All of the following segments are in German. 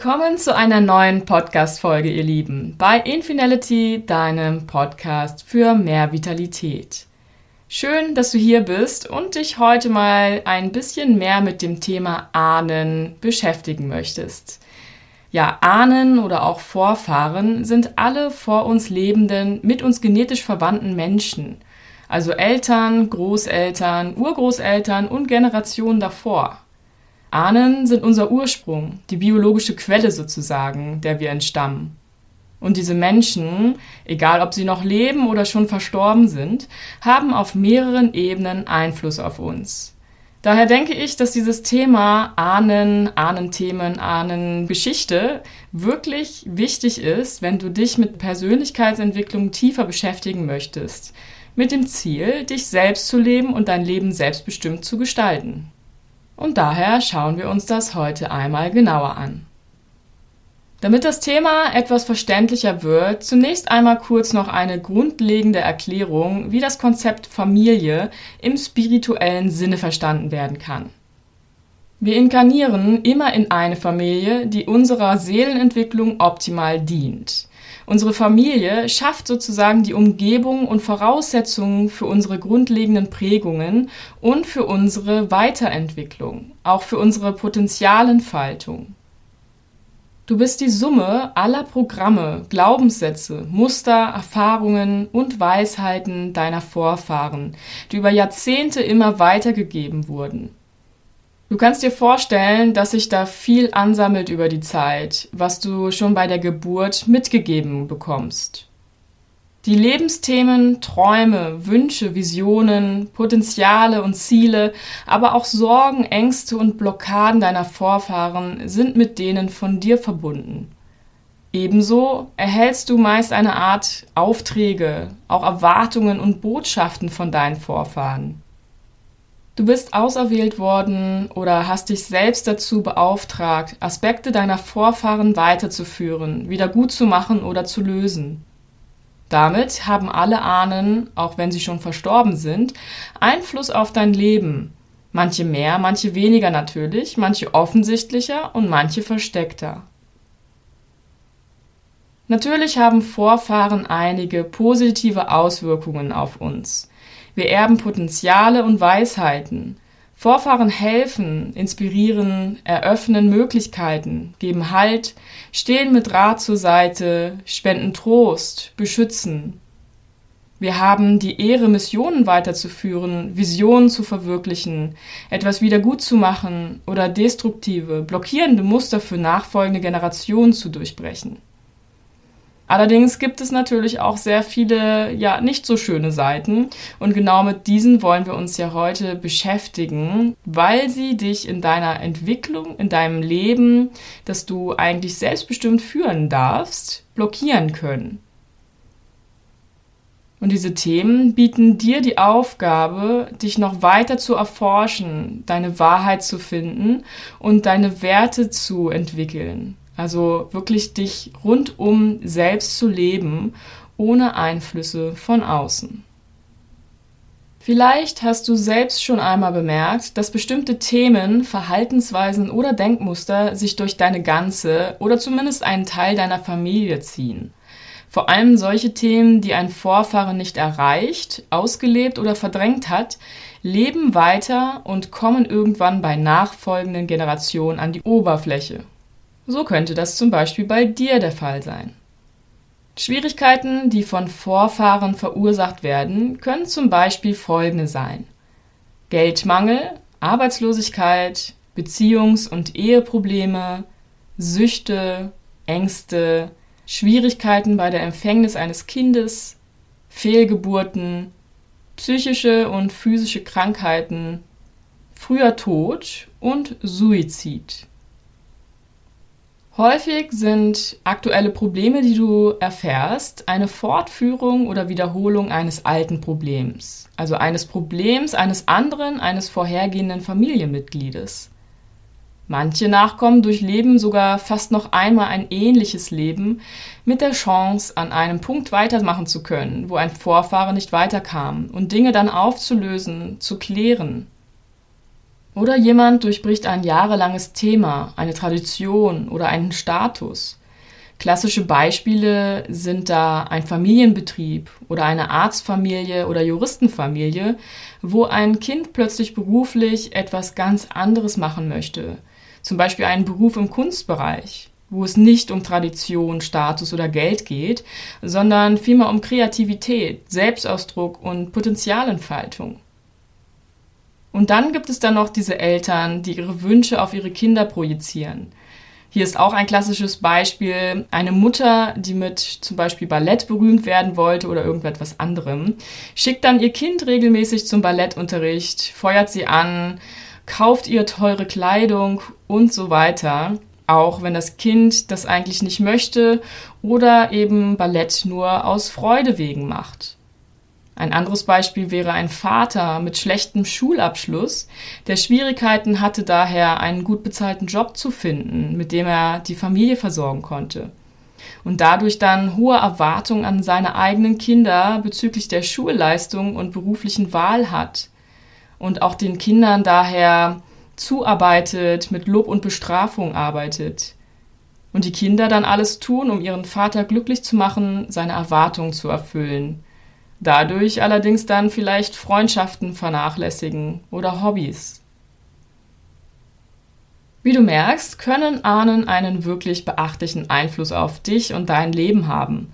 Willkommen zu einer neuen Podcast-Folge, ihr Lieben, bei Infinality, deinem Podcast für mehr Vitalität. Schön, dass du hier bist und dich heute mal ein bisschen mehr mit dem Thema Ahnen beschäftigen möchtest. Ja, Ahnen oder auch Vorfahren sind alle vor uns lebenden, mit uns genetisch verwandten Menschen. Also Eltern, Großeltern, Urgroßeltern und Generationen davor. Ahnen sind unser Ursprung, die biologische Quelle sozusagen, der wir entstammen. Und diese Menschen, egal ob sie noch leben oder schon verstorben sind, haben auf mehreren Ebenen Einfluss auf uns. Daher denke ich, dass dieses Thema Ahnen, Ahnenthemen, Ahnengeschichte wirklich wichtig ist, wenn du dich mit Persönlichkeitsentwicklung tiefer beschäftigen möchtest, mit dem Ziel, dich selbst zu leben und dein Leben selbstbestimmt zu gestalten. Und daher schauen wir uns das heute einmal genauer an. Damit das Thema etwas verständlicher wird, zunächst einmal kurz noch eine grundlegende Erklärung, wie das Konzept Familie im spirituellen Sinne verstanden werden kann. Wir inkarnieren immer in eine Familie, die unserer Seelenentwicklung optimal dient. Unsere Familie schafft sozusagen die Umgebung und Voraussetzungen für unsere grundlegenden Prägungen und für unsere Weiterentwicklung, auch für unsere Potenzialentfaltung. Du bist die Summe aller Programme, Glaubenssätze, Muster, Erfahrungen und Weisheiten deiner Vorfahren, die über Jahrzehnte immer weitergegeben wurden. Du kannst dir vorstellen, dass sich da viel ansammelt über die Zeit, was du schon bei der Geburt mitgegeben bekommst. Die Lebensthemen, Träume, Wünsche, Visionen, Potenziale und Ziele, aber auch Sorgen, Ängste und Blockaden deiner Vorfahren sind mit denen von dir verbunden. Ebenso erhältst du meist eine Art Aufträge, auch Erwartungen und Botschaften von deinen Vorfahren. Du bist auserwählt worden oder hast dich selbst dazu beauftragt, Aspekte deiner Vorfahren weiterzuführen, wieder gut zu machen oder zu lösen. Damit haben alle Ahnen, auch wenn sie schon verstorben sind, Einfluss auf dein Leben. Manche mehr, manche weniger natürlich, manche offensichtlicher und manche versteckter. Natürlich haben Vorfahren einige positive Auswirkungen auf uns. Wir erben Potenziale und Weisheiten. Vorfahren helfen, inspirieren, eröffnen Möglichkeiten, geben Halt, stehen mit Rat zur Seite, spenden Trost, beschützen. Wir haben die Ehre, Missionen weiterzuführen, Visionen zu verwirklichen, etwas wieder gut zu machen oder destruktive, blockierende Muster für nachfolgende Generationen zu durchbrechen. Allerdings gibt es natürlich auch sehr viele, ja, nicht so schöne Seiten. Und genau mit diesen wollen wir uns ja heute beschäftigen, weil sie dich in deiner Entwicklung, in deinem Leben, das du eigentlich selbstbestimmt führen darfst, blockieren können. Und diese Themen bieten dir die Aufgabe, dich noch weiter zu erforschen, deine Wahrheit zu finden und deine Werte zu entwickeln. Also wirklich dich rundum selbst zu leben, ohne Einflüsse von außen. Vielleicht hast du selbst schon einmal bemerkt, dass bestimmte Themen, Verhaltensweisen oder Denkmuster sich durch deine ganze oder zumindest einen Teil deiner Familie ziehen. Vor allem solche Themen, die ein Vorfahren nicht erreicht, ausgelebt oder verdrängt hat, leben weiter und kommen irgendwann bei nachfolgenden Generationen an die Oberfläche so könnte das zum Beispiel bei dir der Fall sein. Schwierigkeiten, die von Vorfahren verursacht werden, können zum Beispiel folgende sein. Geldmangel, Arbeitslosigkeit, Beziehungs- und Eheprobleme, Süchte, Ängste, Schwierigkeiten bei der Empfängnis eines Kindes, Fehlgeburten, psychische und physische Krankheiten, früher Tod und Suizid. Häufig sind aktuelle Probleme, die du erfährst, eine Fortführung oder Wiederholung eines alten Problems, also eines Problems eines anderen, eines vorhergehenden Familienmitgliedes. Manche Nachkommen durchleben sogar fast noch einmal ein ähnliches Leben mit der Chance, an einem Punkt weitermachen zu können, wo ein Vorfahre nicht weiterkam und Dinge dann aufzulösen, zu klären. Oder jemand durchbricht ein jahrelanges Thema, eine Tradition oder einen Status. Klassische Beispiele sind da ein Familienbetrieb oder eine Arztfamilie oder Juristenfamilie, wo ein Kind plötzlich beruflich etwas ganz anderes machen möchte. Zum Beispiel einen Beruf im Kunstbereich, wo es nicht um Tradition, Status oder Geld geht, sondern vielmehr um Kreativität, Selbstausdruck und Potenzialentfaltung. Und dann gibt es dann noch diese Eltern, die ihre Wünsche auf ihre Kinder projizieren. Hier ist auch ein klassisches Beispiel eine Mutter, die mit zum Beispiel Ballett berühmt werden wollte oder irgendetwas anderem, schickt dann ihr Kind regelmäßig zum Ballettunterricht, feuert sie an, kauft ihr teure Kleidung und so weiter, auch wenn das Kind das eigentlich nicht möchte oder eben Ballett nur aus Freude wegen macht. Ein anderes Beispiel wäre ein Vater mit schlechtem Schulabschluss, der Schwierigkeiten hatte daher, einen gut bezahlten Job zu finden, mit dem er die Familie versorgen konnte. Und dadurch dann hohe Erwartungen an seine eigenen Kinder bezüglich der Schulleistung und beruflichen Wahl hat. Und auch den Kindern daher zuarbeitet, mit Lob und Bestrafung arbeitet. Und die Kinder dann alles tun, um ihren Vater glücklich zu machen, seine Erwartungen zu erfüllen Dadurch allerdings dann vielleicht Freundschaften vernachlässigen oder Hobbys. Wie du merkst, können Ahnen einen wirklich beachtlichen Einfluss auf dich und dein Leben haben.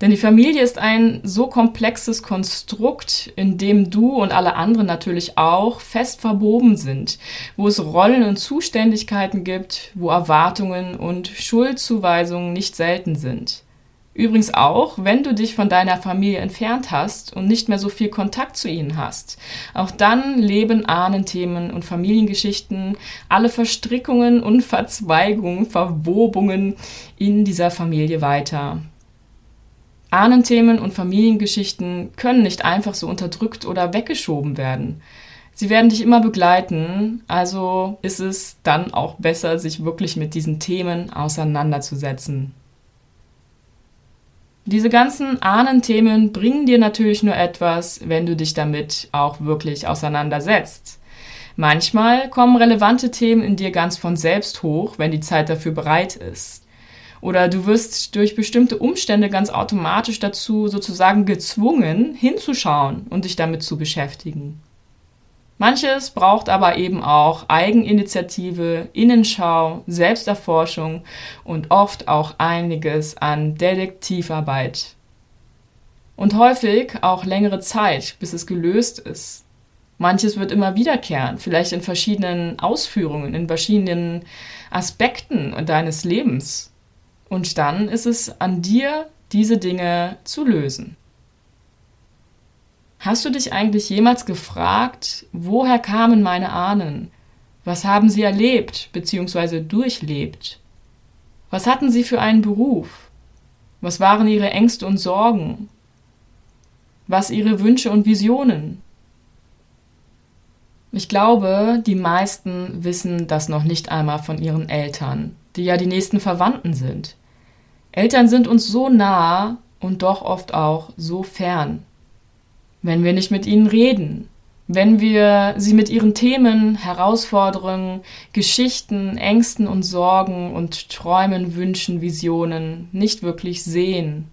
Denn die Familie ist ein so komplexes Konstrukt, in dem du und alle anderen natürlich auch fest verwoben sind, wo es Rollen und Zuständigkeiten gibt, wo Erwartungen und Schuldzuweisungen nicht selten sind. Übrigens auch, wenn du dich von deiner Familie entfernt hast und nicht mehr so viel Kontakt zu ihnen hast. Auch dann leben Ahnenthemen und Familiengeschichten, alle Verstrickungen und Verzweigungen, Verwobungen in dieser Familie weiter. Ahnenthemen und Familiengeschichten können nicht einfach so unterdrückt oder weggeschoben werden. Sie werden dich immer begleiten, also ist es dann auch besser, sich wirklich mit diesen Themen auseinanderzusetzen. Diese ganzen Ahnenthemen bringen dir natürlich nur etwas, wenn du dich damit auch wirklich auseinandersetzt. Manchmal kommen relevante Themen in dir ganz von selbst hoch, wenn die Zeit dafür bereit ist. Oder du wirst durch bestimmte Umstände ganz automatisch dazu sozusagen gezwungen, hinzuschauen und dich damit zu beschäftigen. Manches braucht aber eben auch Eigeninitiative, Innenschau, Selbsterforschung und oft auch einiges an Detektivarbeit. Und häufig auch längere Zeit, bis es gelöst ist. Manches wird immer wiederkehren, vielleicht in verschiedenen Ausführungen, in verschiedenen Aspekten deines Lebens. Und dann ist es an dir, diese Dinge zu lösen. Hast du dich eigentlich jemals gefragt, woher kamen meine Ahnen? Was haben sie erlebt bzw. durchlebt? Was hatten sie für einen Beruf? Was waren ihre Ängste und Sorgen? Was ihre Wünsche und Visionen? Ich glaube, die meisten wissen das noch nicht einmal von ihren Eltern, die ja die nächsten Verwandten sind. Eltern sind uns so nah und doch oft auch so fern wenn wir nicht mit ihnen reden, wenn wir sie mit ihren Themen, Herausforderungen, Geschichten, Ängsten und Sorgen und Träumen, Wünschen, Visionen nicht wirklich sehen.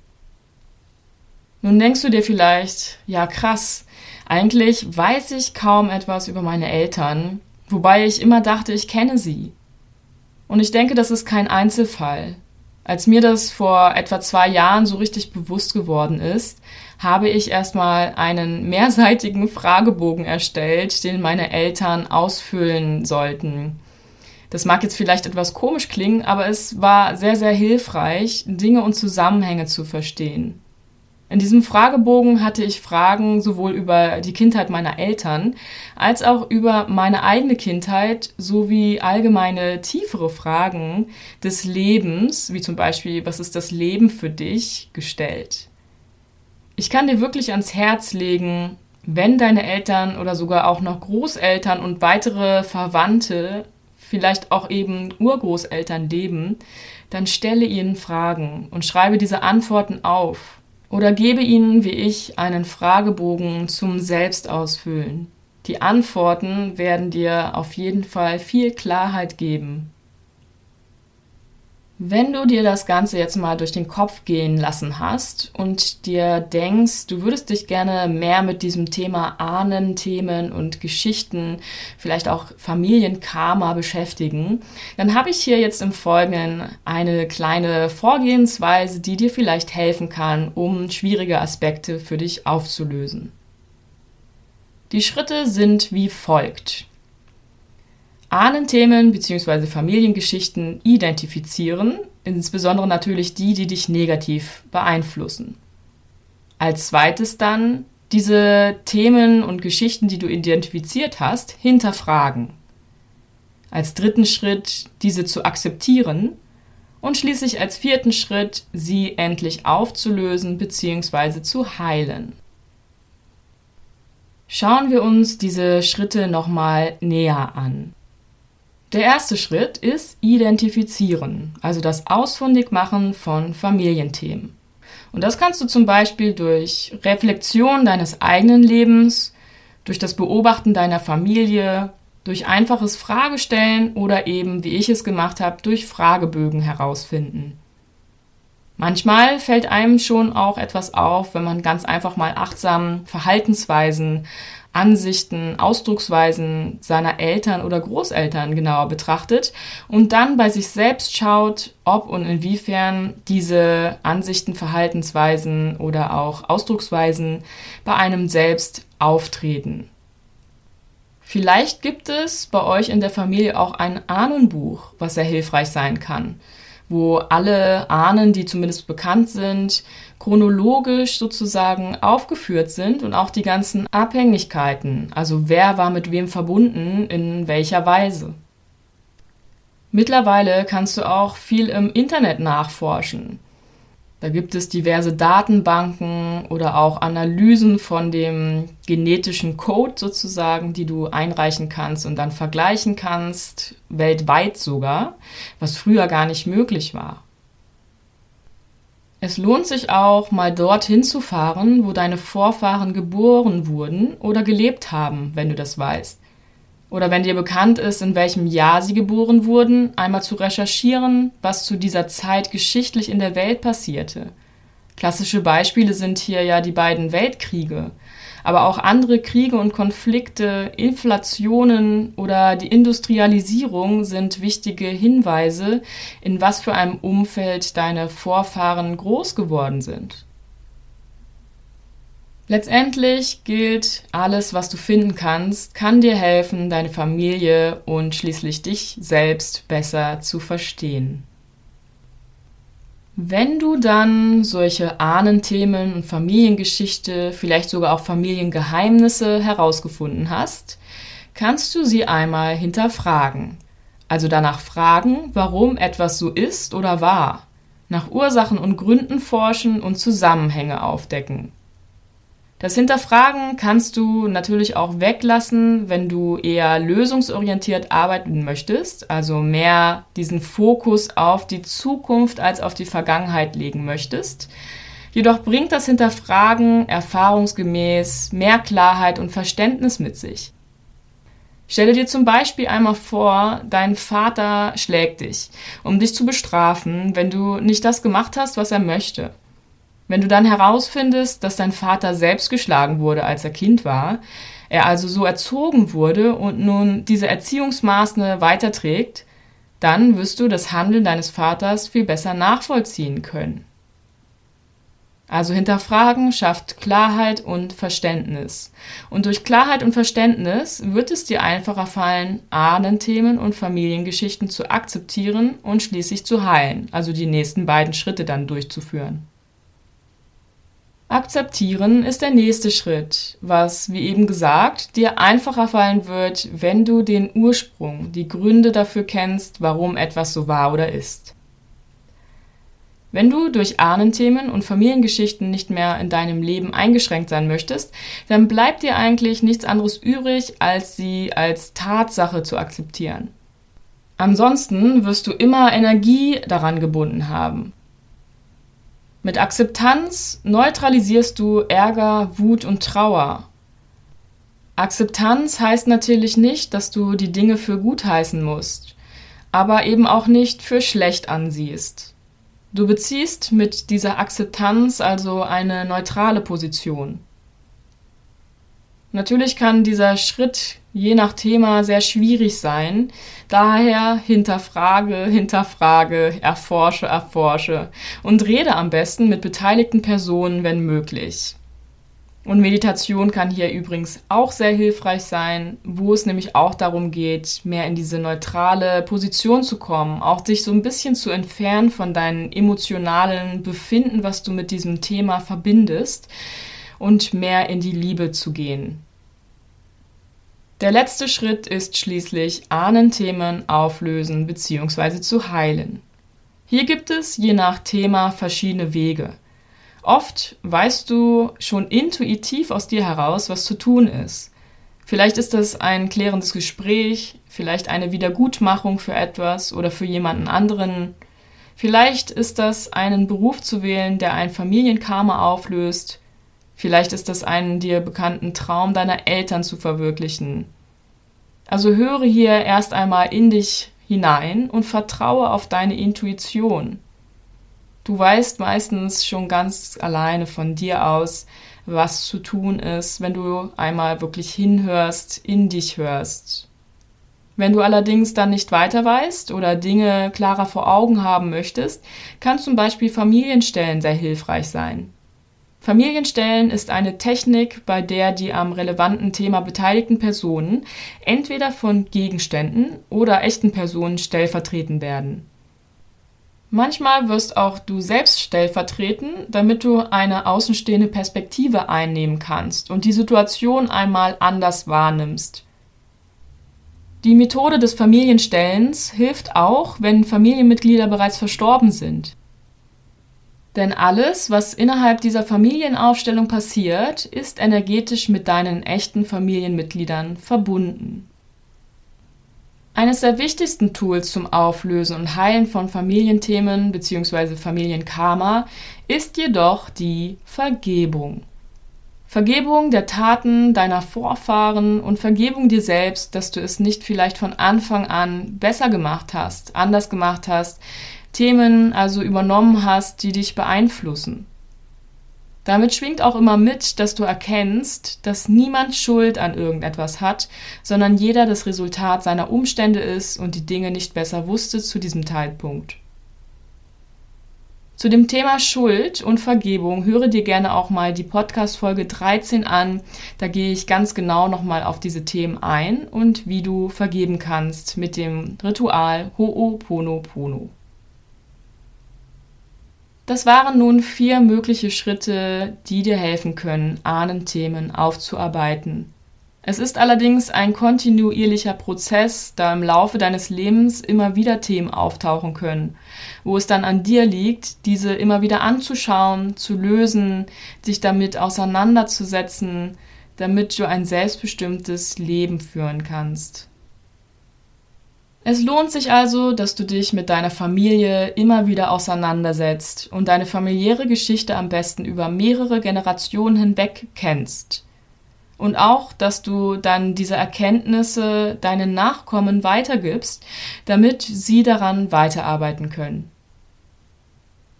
Nun denkst du dir vielleicht, ja krass, eigentlich weiß ich kaum etwas über meine Eltern, wobei ich immer dachte, ich kenne sie. Und ich denke, das ist kein Einzelfall. Als mir das vor etwa zwei Jahren so richtig bewusst geworden ist, habe ich erstmal einen mehrseitigen Fragebogen erstellt, den meine Eltern ausfüllen sollten. Das mag jetzt vielleicht etwas komisch klingen, aber es war sehr, sehr hilfreich, Dinge und Zusammenhänge zu verstehen. In diesem Fragebogen hatte ich Fragen sowohl über die Kindheit meiner Eltern als auch über meine eigene Kindheit sowie allgemeine tiefere Fragen des Lebens, wie zum Beispiel, was ist das Leben für dich, gestellt. Ich kann dir wirklich ans Herz legen, wenn deine Eltern oder sogar auch noch Großeltern und weitere Verwandte, vielleicht auch eben Urgroßeltern leben, dann stelle ihnen Fragen und schreibe diese Antworten auf oder gebe ihnen, wie ich, einen Fragebogen zum Selbstausfüllen. Die Antworten werden dir auf jeden Fall viel Klarheit geben. Wenn du dir das Ganze jetzt mal durch den Kopf gehen lassen hast und dir denkst, du würdest dich gerne mehr mit diesem Thema Ahnen, Themen und Geschichten, vielleicht auch Familienkarma beschäftigen, dann habe ich hier jetzt im Folgenden eine kleine Vorgehensweise, die dir vielleicht helfen kann, um schwierige Aspekte für dich aufzulösen. Die Schritte sind wie folgt. Ahnenthemen bzw. Familiengeschichten identifizieren, insbesondere natürlich die, die dich negativ beeinflussen. Als zweites dann diese Themen und Geschichten, die du identifiziert hast, hinterfragen. Als dritten Schritt diese zu akzeptieren und schließlich als vierten Schritt sie endlich aufzulösen bzw. zu heilen. Schauen wir uns diese Schritte nochmal näher an. Der erste Schritt ist Identifizieren, also das Ausfindigmachen von Familienthemen. Und das kannst du zum Beispiel durch Reflexion deines eigenen Lebens, durch das Beobachten deiner Familie, durch einfaches Fragestellen oder eben, wie ich es gemacht habe, durch Fragebögen herausfinden. Manchmal fällt einem schon auch etwas auf, wenn man ganz einfach mal achtsam Verhaltensweisen Ansichten, Ausdrucksweisen seiner Eltern oder Großeltern genauer betrachtet und dann bei sich selbst schaut, ob und inwiefern diese Ansichten, Verhaltensweisen oder auch Ausdrucksweisen bei einem selbst auftreten. Vielleicht gibt es bei euch in der Familie auch ein Ahnenbuch, was sehr hilfreich sein kann wo alle Ahnen, die zumindest bekannt sind, chronologisch sozusagen aufgeführt sind und auch die ganzen Abhängigkeiten, also wer war mit wem verbunden, in welcher Weise. Mittlerweile kannst du auch viel im Internet nachforschen. Da gibt es diverse Datenbanken oder auch Analysen von dem genetischen Code sozusagen, die du einreichen kannst und dann vergleichen kannst, weltweit sogar, was früher gar nicht möglich war. Es lohnt sich auch, mal dorthin zu fahren, wo deine Vorfahren geboren wurden oder gelebt haben, wenn du das weißt oder wenn dir bekannt ist, in welchem Jahr sie geboren wurden, einmal zu recherchieren, was zu dieser Zeit geschichtlich in der Welt passierte. Klassische Beispiele sind hier ja die beiden Weltkriege, aber auch andere Kriege und Konflikte, Inflationen oder die Industrialisierung sind wichtige Hinweise, in was für einem Umfeld deine Vorfahren groß geworden sind. Letztendlich gilt, alles, was du finden kannst, kann dir helfen, deine Familie und schließlich dich selbst besser zu verstehen. Wenn du dann solche Ahnenthemen und Familiengeschichte, vielleicht sogar auch Familiengeheimnisse herausgefunden hast, kannst du sie einmal hinterfragen. Also danach fragen, warum etwas so ist oder war. Nach Ursachen und Gründen forschen und Zusammenhänge aufdecken. Das Hinterfragen kannst du natürlich auch weglassen, wenn du eher lösungsorientiert arbeiten möchtest, also mehr diesen Fokus auf die Zukunft als auf die Vergangenheit legen möchtest. Jedoch bringt das Hinterfragen erfahrungsgemäß mehr Klarheit und Verständnis mit sich. Stelle dir zum Beispiel einmal vor, dein Vater schlägt dich, um dich zu bestrafen, wenn du nicht das gemacht hast, was er möchte. Wenn du dann herausfindest, dass dein Vater selbst geschlagen wurde, als er Kind war, er also so erzogen wurde und nun diese Erziehungsmaßnahme weiterträgt, dann wirst du das Handeln deines Vaters viel besser nachvollziehen können. Also hinterfragen schafft Klarheit und Verständnis. Und durch Klarheit und Verständnis wird es dir einfacher fallen, Ahnenthemen und Familiengeschichten zu akzeptieren und schließlich zu heilen, also die nächsten beiden Schritte dann durchzuführen. Akzeptieren ist der nächste Schritt, was, wie eben gesagt, dir einfacher fallen wird, wenn du den Ursprung, die Gründe dafür kennst, warum etwas so war oder ist. Wenn du durch Ahnenthemen und Familiengeschichten nicht mehr in deinem Leben eingeschränkt sein möchtest, dann bleibt dir eigentlich nichts anderes übrig, als sie als Tatsache zu akzeptieren. Ansonsten wirst du immer Energie daran gebunden haben. Mit Akzeptanz neutralisierst du Ärger, Wut und Trauer. Akzeptanz heißt natürlich nicht, dass du die Dinge für gut heißen musst, aber eben auch nicht für schlecht ansiehst. Du beziehst mit dieser Akzeptanz also eine neutrale Position. Natürlich kann dieser Schritt je nach Thema sehr schwierig sein. Daher hinterfrage, hinterfrage, erforsche, erforsche und rede am besten mit beteiligten Personen, wenn möglich. Und Meditation kann hier übrigens auch sehr hilfreich sein, wo es nämlich auch darum geht, mehr in diese neutrale Position zu kommen, auch dich so ein bisschen zu entfernen von deinem emotionalen Befinden, was du mit diesem Thema verbindest und mehr in die Liebe zu gehen. Der letzte Schritt ist schließlich Ahnenthemen auflösen bzw. zu heilen. Hier gibt es je nach Thema verschiedene Wege. Oft weißt du schon intuitiv aus dir heraus, was zu tun ist. Vielleicht ist das ein klärendes Gespräch, vielleicht eine Wiedergutmachung für etwas oder für jemanden anderen. Vielleicht ist das einen Beruf zu wählen, der ein Familienkarma auflöst. Vielleicht ist das einen dir bekannten Traum deiner Eltern zu verwirklichen. Also höre hier erst einmal in dich hinein und vertraue auf deine Intuition. Du weißt meistens schon ganz alleine von dir aus, was zu tun ist, wenn du einmal wirklich hinhörst, in dich hörst. Wenn du allerdings dann nicht weiter weißt oder Dinge klarer vor Augen haben möchtest, kann zum Beispiel Familienstellen sehr hilfreich sein. Familienstellen ist eine Technik, bei der die am relevanten Thema beteiligten Personen entweder von Gegenständen oder echten Personen stellvertreten werden. Manchmal wirst auch du selbst stellvertreten, damit du eine außenstehende Perspektive einnehmen kannst und die Situation einmal anders wahrnimmst. Die Methode des Familienstellens hilft auch, wenn Familienmitglieder bereits verstorben sind. Denn alles, was innerhalb dieser Familienaufstellung passiert, ist energetisch mit deinen echten Familienmitgliedern verbunden. Eines der wichtigsten Tools zum Auflösen und Heilen von Familienthemen bzw. Familienkarma ist jedoch die Vergebung. Vergebung der Taten deiner Vorfahren und Vergebung dir selbst, dass du es nicht vielleicht von Anfang an besser gemacht hast, anders gemacht hast, Themen also übernommen hast, die dich beeinflussen. Damit schwingt auch immer mit, dass du erkennst, dass niemand Schuld an irgendetwas hat, sondern jeder das Resultat seiner Umstände ist und die Dinge nicht besser wusste zu diesem Zeitpunkt. Zu dem Thema Schuld und Vergebung höre dir gerne auch mal die Podcast Folge 13 an. Da gehe ich ganz genau nochmal auf diese Themen ein und wie du vergeben kannst mit dem Ritual Ho'oponopono. Das waren nun vier mögliche Schritte, die dir helfen können, Ahnenthemen aufzuarbeiten. Es ist allerdings ein kontinuierlicher Prozess, da im Laufe deines Lebens immer wieder Themen auftauchen können, wo es dann an dir liegt, diese immer wieder anzuschauen, zu lösen, dich damit auseinanderzusetzen, damit du ein selbstbestimmtes Leben führen kannst. Es lohnt sich also, dass du dich mit deiner Familie immer wieder auseinandersetzt und deine familiäre Geschichte am besten über mehrere Generationen hinweg kennst. Und auch, dass du dann diese Erkenntnisse deinen Nachkommen weitergibst, damit sie daran weiterarbeiten können.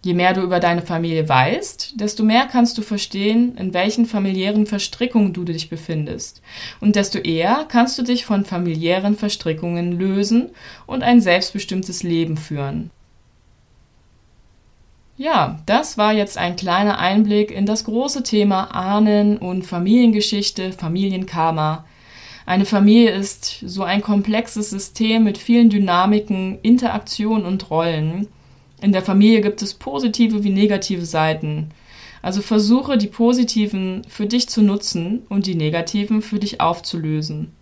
Je mehr du über deine Familie weißt, desto mehr kannst du verstehen, in welchen familiären Verstrickungen du dich befindest. Und desto eher kannst du dich von familiären Verstrickungen lösen und ein selbstbestimmtes Leben führen. Ja, das war jetzt ein kleiner Einblick in das große Thema Ahnen und Familiengeschichte, Familienkarma. Eine Familie ist so ein komplexes System mit vielen Dynamiken, Interaktionen und Rollen. In der Familie gibt es positive wie negative Seiten. Also versuche die positiven für dich zu nutzen und die negativen für dich aufzulösen.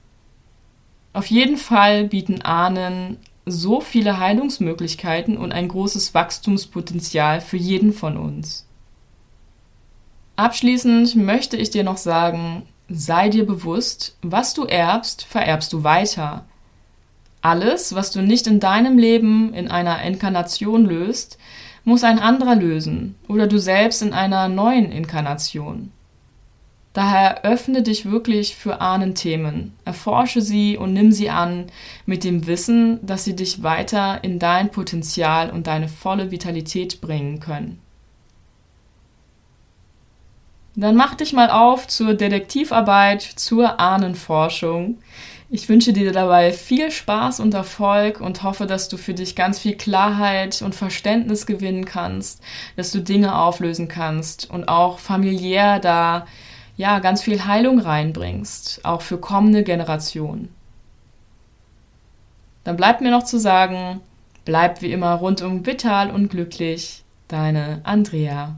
Auf jeden Fall bieten Ahnen so viele Heilungsmöglichkeiten und ein großes Wachstumspotenzial für jeden von uns. Abschließend möchte ich dir noch sagen, sei dir bewusst, was du erbst, vererbst du weiter. Alles, was du nicht in deinem Leben in einer Inkarnation löst, muss ein anderer lösen oder du selbst in einer neuen Inkarnation. Daher öffne dich wirklich für Ahnenthemen, erforsche sie und nimm sie an mit dem Wissen, dass sie dich weiter in dein Potenzial und deine volle Vitalität bringen können. Dann mach dich mal auf zur Detektivarbeit, zur Ahnenforschung. Ich wünsche dir dabei viel Spaß und Erfolg und hoffe, dass du für dich ganz viel Klarheit und Verständnis gewinnen kannst, dass du Dinge auflösen kannst und auch familiär da ja, ganz viel Heilung reinbringst, auch für kommende Generationen. Dann bleibt mir noch zu sagen, bleib wie immer rundum vital und glücklich, deine Andrea.